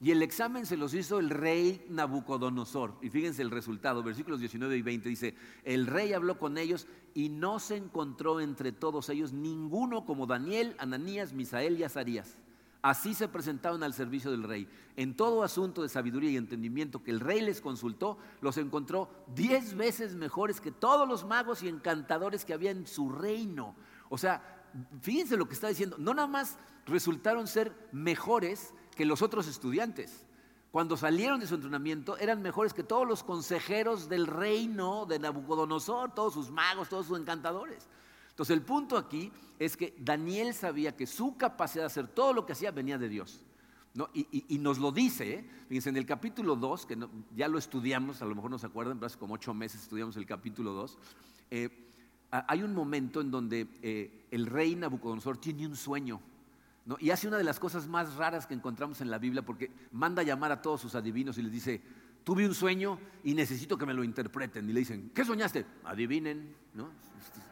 Y el examen se los hizo el rey Nabucodonosor. Y fíjense el resultado, versículos 19 y 20 dice, el rey habló con ellos y no se encontró entre todos ellos ninguno como Daniel, Ananías, Misael y Azarías. Así se presentaron al servicio del rey. En todo asunto de sabiduría y entendimiento que el rey les consultó, los encontró diez veces mejores que todos los magos y encantadores que había en su reino. O sea, fíjense lo que está diciendo. No nada más resultaron ser mejores, que los otros estudiantes. Cuando salieron de su entrenamiento eran mejores que todos los consejeros del reino de Nabucodonosor, todos sus magos, todos sus encantadores. Entonces el punto aquí es que Daniel sabía que su capacidad de hacer todo lo que hacía venía de Dios. Y, nos lo dice, ¿eh? fíjense, en el capítulo 2, que ya lo estudiamos, a lo mejor no se acuerdan, pero hace como ocho meses estudiamos el capítulo 2, eh, hay un momento en donde eh, el rey Nabucodonosor tiene un sueño. Y hace una de las cosas más raras que encontramos en la Biblia porque manda a llamar a todos sus adivinos y les dice, tuve un sueño y necesito que me lo interpreten. Y le dicen, ¿qué soñaste? Adivinen, ¿no?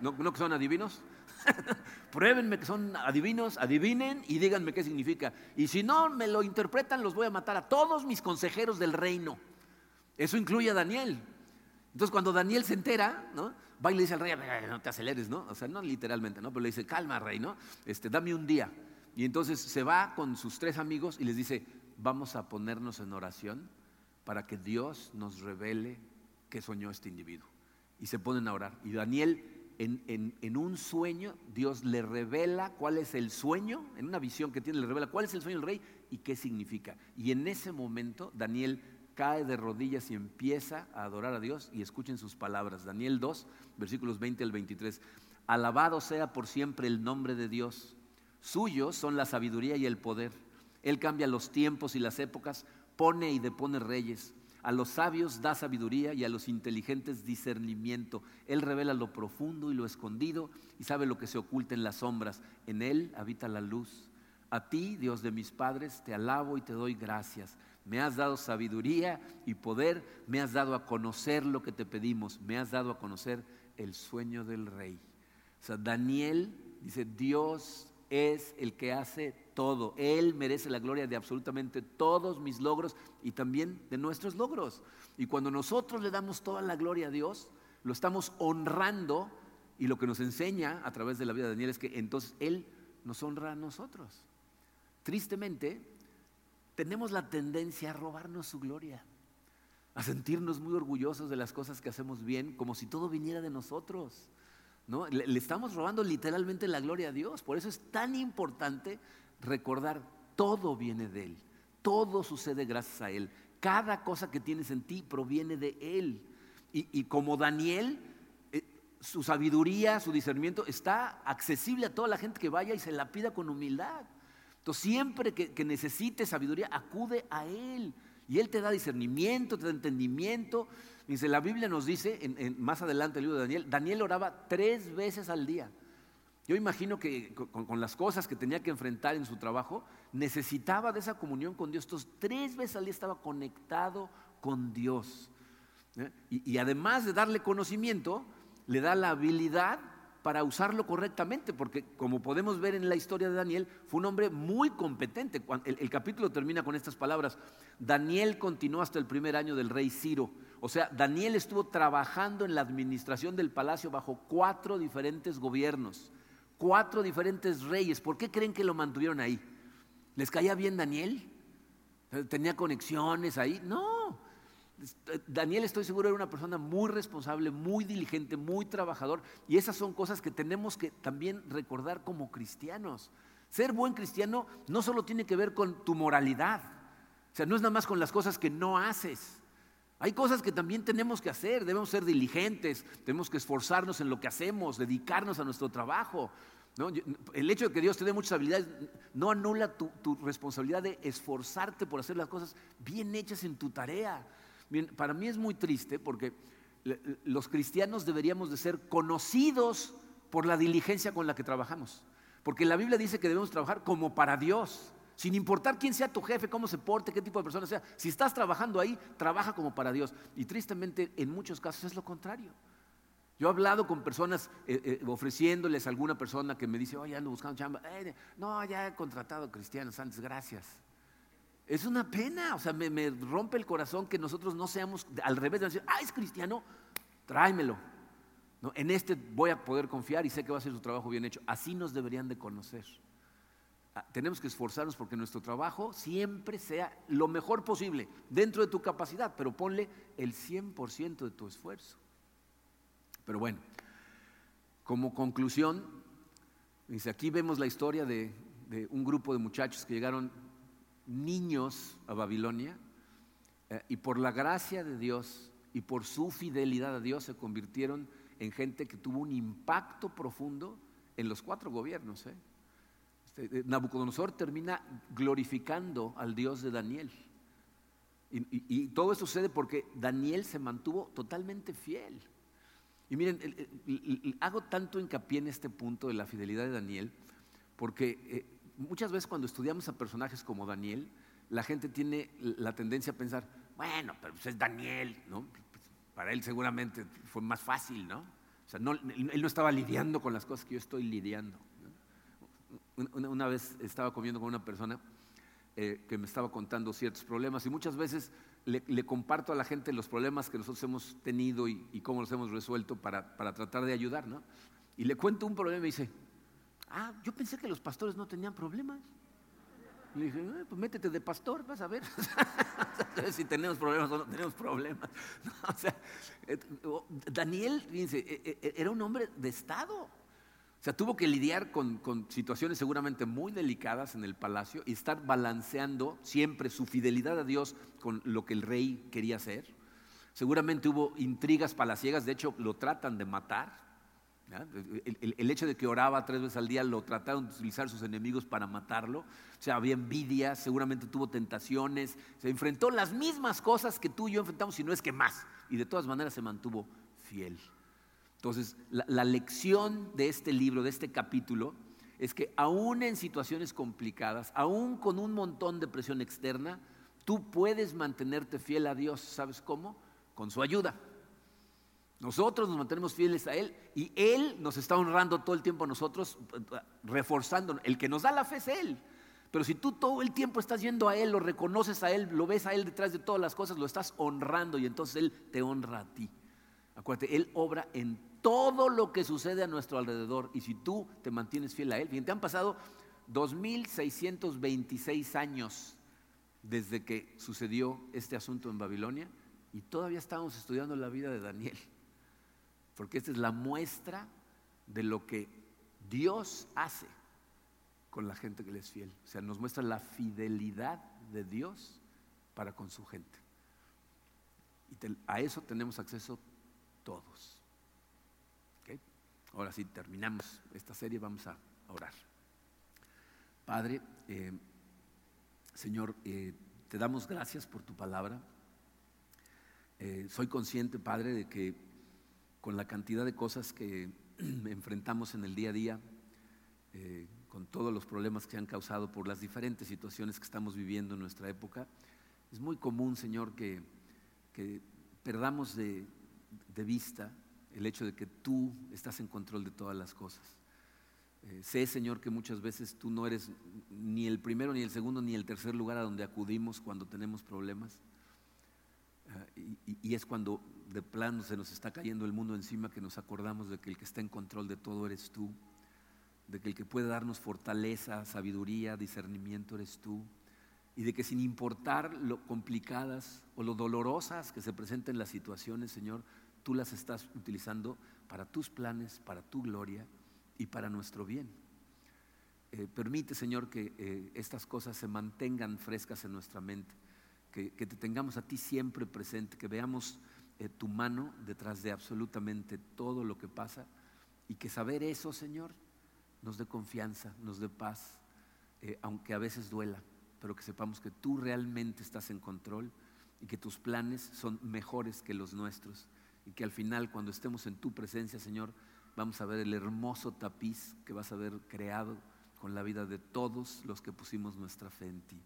¿No, que son adivinos? Pruébenme que son adivinos, adivinen y díganme qué significa. Y si no me lo interpretan, los voy a matar a todos mis consejeros del reino. Eso incluye a Daniel. Entonces cuando Daniel se entera, ¿no? va y le dice al rey, no te aceleres, ¿no? O sea, no literalmente, ¿no? Pero le dice, calma, rey, ¿no? Este, dame un día. Y entonces se va con sus tres amigos y les dice, vamos a ponernos en oración para que Dios nos revele qué soñó este individuo. Y se ponen a orar. Y Daniel, en, un sueño, Dios le revela cuál es el sueño, en una visión que tiene, le revela cuál es el sueño del rey y qué significa. Y en ese momento Daniel cae de rodillas y empieza a adorar a Dios y escuchen sus palabras. Daniel 2, versículos 20 al 23. Alabado sea por siempre el nombre de Dios Suyos son la sabiduría y el poder. Él cambia los tiempos y las épocas, pone y depone reyes. A los sabios da sabiduría y a los inteligentes discernimiento. Él revela lo profundo y lo escondido y sabe lo que se oculta en las sombras. En Él habita la luz. A ti, Dios de mis padres, te alabo y te doy gracias. Me has dado sabiduría y poder, me has dado a conocer lo que te pedimos, me has dado a conocer el sueño del rey. O sea, Daniel dice, Dios es el que hace todo. Él merece la gloria de absolutamente todos mis logros y también de nuestros logros. Y cuando nosotros le damos toda la gloria a Dios, lo estamos honrando y lo que nos enseña a través de la vida de Daniel es que entonces Él nos honra a nosotros. Tristemente, tenemos la tendencia a robarnos su gloria. a sentirnos muy orgullosos de las cosas que hacemos bien, como si todo viniera de nosotros. ¿No? Le, estamos robando literalmente la gloria a Dios. Por eso es tan importante recordar, todo viene de Él, todo sucede gracias a Él. Cada cosa que tienes en ti proviene de Él. Y, como Daniel, eh, su sabiduría, su discernimiento está accesible a toda la gente que vaya y se la pida con humildad. Entonces, siempre que, necesite sabiduría, acude a Él. Y Él te da discernimiento, te da entendimiento. Dice, la Biblia nos dice, en, más adelante el libro de Daniel, Daniel oraba tres veces al día. Yo imagino que con, las cosas que tenía que enfrentar en su trabajo, necesitaba de esa comunión con Dios. Entonces, tres veces al día estaba conectado con Dios. ¿eh? Y, además de darle conocimiento, le da la habilidad para usarlo correctamente, porque como podemos ver en la historia de Daniel, fue un hombre muy competente. El, el, capítulo termina con estas palabras. Daniel continuó hasta el primer año del rey Ciro. O sea, Daniel estuvo trabajando en la administración del palacio bajo cuatro diferentes gobiernos cuatro diferentes reyes. ¿Por qué creen que lo mantuvieron ahí? ¿Les caía bien Daniel? ¿Tenía conexiones ahí? No. Daniel estoy seguro era una persona muy responsable, muy diligente, muy trabajador. Y esas son cosas que tenemos que también recordar como cristianos. Ser buen cristiano no solo tiene que ver con tu moralidad. O sea, no es nada más con las cosas que no haces. Hay cosas que también tenemos que hacer, debemos ser diligentes, tenemos que esforzarnos en lo que hacemos, dedicarnos a nuestro trabajo. El hecho de que Dios te dé muchas habilidades no anula tu, responsabilidad de esforzarte por hacer las cosas bien hechas en tu tarea. Para mí es muy triste porque los cristianos deberíamos de ser conocidos por la diligencia con la que trabajamos. Porque la Biblia dice que debemos trabajar como para Dios. Sin importar quién sea tu jefe, cómo se porte, qué tipo de persona sea. Si estás trabajando ahí, trabaja como para Dios. Y tristemente, en muchos casos es lo contrario. Yo he hablado con personas eh, eh, ofreciéndoles a alguna persona que me dice, oye, ando buscando chamba. Eh, no, ya he contratado cristianos antes, gracias. Es una pena, o sea, me, rompe el corazón que nosotros no seamos al revés de decir, ah, es cristiano, tráemelo. ¿No? En este voy a poder confiar y sé que va a ser su trabajo bien hecho. Así nos deberían de conocer. Ah, tenemos que esforzarnos porque nuestro trabajo siempre sea lo mejor posible, dentro de tu capacidad, pero ponle el 100% de tu esfuerzo. Pero bueno, como conclusión, aquí vemos la historia de, un grupo de muchachos que llegaron niños a Babilonia eh, y por la gracia de Dios y por su fidelidad a Dios se convirtieron en gente que tuvo un impacto profundo en los cuatro gobiernos. ¿eh? Este, eh, Nabucodonosor termina glorificando al Dios de Daniel. Y, todo esto sucede porque Daniel se mantuvo totalmente fiel. Y miren, hago tanto hincapié en este punto de la fidelidad de Daniel, porque eh, muchas veces cuando estudiamos a personajes como Daniel, la gente tiene la tendencia a pensar, bueno, pero pues es Daniel, ¿no? Para él seguramente fue más fácil, ¿no? O sea, él no estaba lidiando con las cosas que yo estoy lidiando. Una, vez estaba comiendo con una persona eh, que me estaba contando ciertos problemas y muchas veces le, comparto a la gente los problemas que nosotros hemos tenido y, cómo los hemos resuelto para, tratar de ayudar, ¿no? Y le cuento un problema y dice, ah, yo pensé que los pastores no tenían problemas. Le dije, eh, pues métete de pastor, vas a ver. si tenemos problemas o no tenemos problemas. o sea, eh, Daniel, fíjense, era un hombre de Estado. O sea, tuvo que lidiar con, situaciones seguramente muy delicadas en el palacio y estar balanceando siempre su fidelidad a Dios con lo que el rey quería hacer. Seguramente hubo intrigas palaciegas, de hecho lo tratan de matar. El, hecho de que oraba tres veces al día lo trataron de utilizar sus enemigos para matarlo. O sea, había envidia, seguramente tuvo tentaciones, se enfrentó las mismas cosas que tú y yo enfrentamos, si no es que más. Y de todas maneras se mantuvo fiel. Entonces, la, lección de este libro, de este capítulo, es que aún en situaciones complicadas, aún con un montón de presión externa, tú puedes mantenerte fiel a Dios. ¿Sabes cómo? Con su ayuda. Nosotros nos mantenemos fieles a Él y Él nos está honrando todo el tiempo a nosotros, reforzando. El que nos da la fe es Él. Pero si tú todo el tiempo estás yendo a Él, lo reconoces a Él, lo ves a Él detrás de todas las cosas, lo estás honrando y entonces Él te honra a ti. Acuérdate, Él obra en todo lo que sucede a nuestro alrededor. Y si tú te mantienes fiel a Él, bien, te han pasado 2.626 años desde que sucedió este asunto en Babilonia y todavía estamos estudiando la vida de Daniel, porque esta es la muestra de lo que Dios hace con la gente que le es fiel. O sea, nos muestra la fidelidad de Dios para con su gente. Y a eso tenemos acceso todos. Ahora sí, terminamos esta serie, vamos a orar. Padre, eh, Señor, eh, te damos gracias por tu palabra. Eh, soy consciente, Padre, de que con la cantidad de cosas que enfrentamos en el día a día, con todos los problemas que se han causado por las diferentes situaciones que estamos viviendo en nuestra época, es muy común, Señor, que, perdamos de, vista el hecho de que tú estás en control de todas las cosas. Eh, sé, Señor, que muchas veces tú no eres ni el primero, ni el segundo, ni el tercer lugar a donde acudimos cuando tenemos problemas. Eh, y, es cuando de plano se nos está cayendo el mundo encima que nos acordamos de que el que está en control de todo eres tú, de que el que puede darnos fortaleza, sabiduría, discernimiento eres tú, y de que sin importar lo complicadas o lo dolorosas que se presenten las situaciones, Señor, tú las estás utilizando para tus planes, para tu gloria y para nuestro bien. Eh, permite, Señor, que eh, estas cosas se mantengan frescas en nuestra mente, que, te tengamos a ti siempre presente, que veamos eh, tu mano detrás de absolutamente todo lo que pasa y que saber eso, Señor, nos dé confianza, nos dé paz, aunque a veces duela, pero que sepamos que tú realmente estás en control y que tus planes son mejores que los nuestros y que al final cuando estemos en tu presencia, Señor, vamos a ver el hermoso tapiz que vas a haber creado con la vida de todos los que pusimos nuestra fe en ti.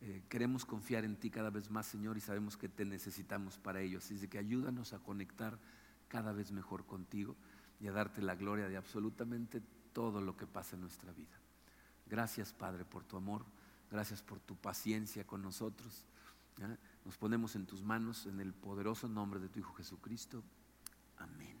Eh, queremos confiar en ti cada vez más, Señor, y sabemos que te necesitamos para ello. Así que ayúdanos a conectar cada vez mejor contigo y a darte la gloria de absolutamente todo lo que pasa en nuestra vida. Gracias, Padre, por tu amor. Gracias por tu paciencia con nosotros. Nos ponemos en tus manos en el poderoso nombre de tu Hijo Jesucristo. Amén.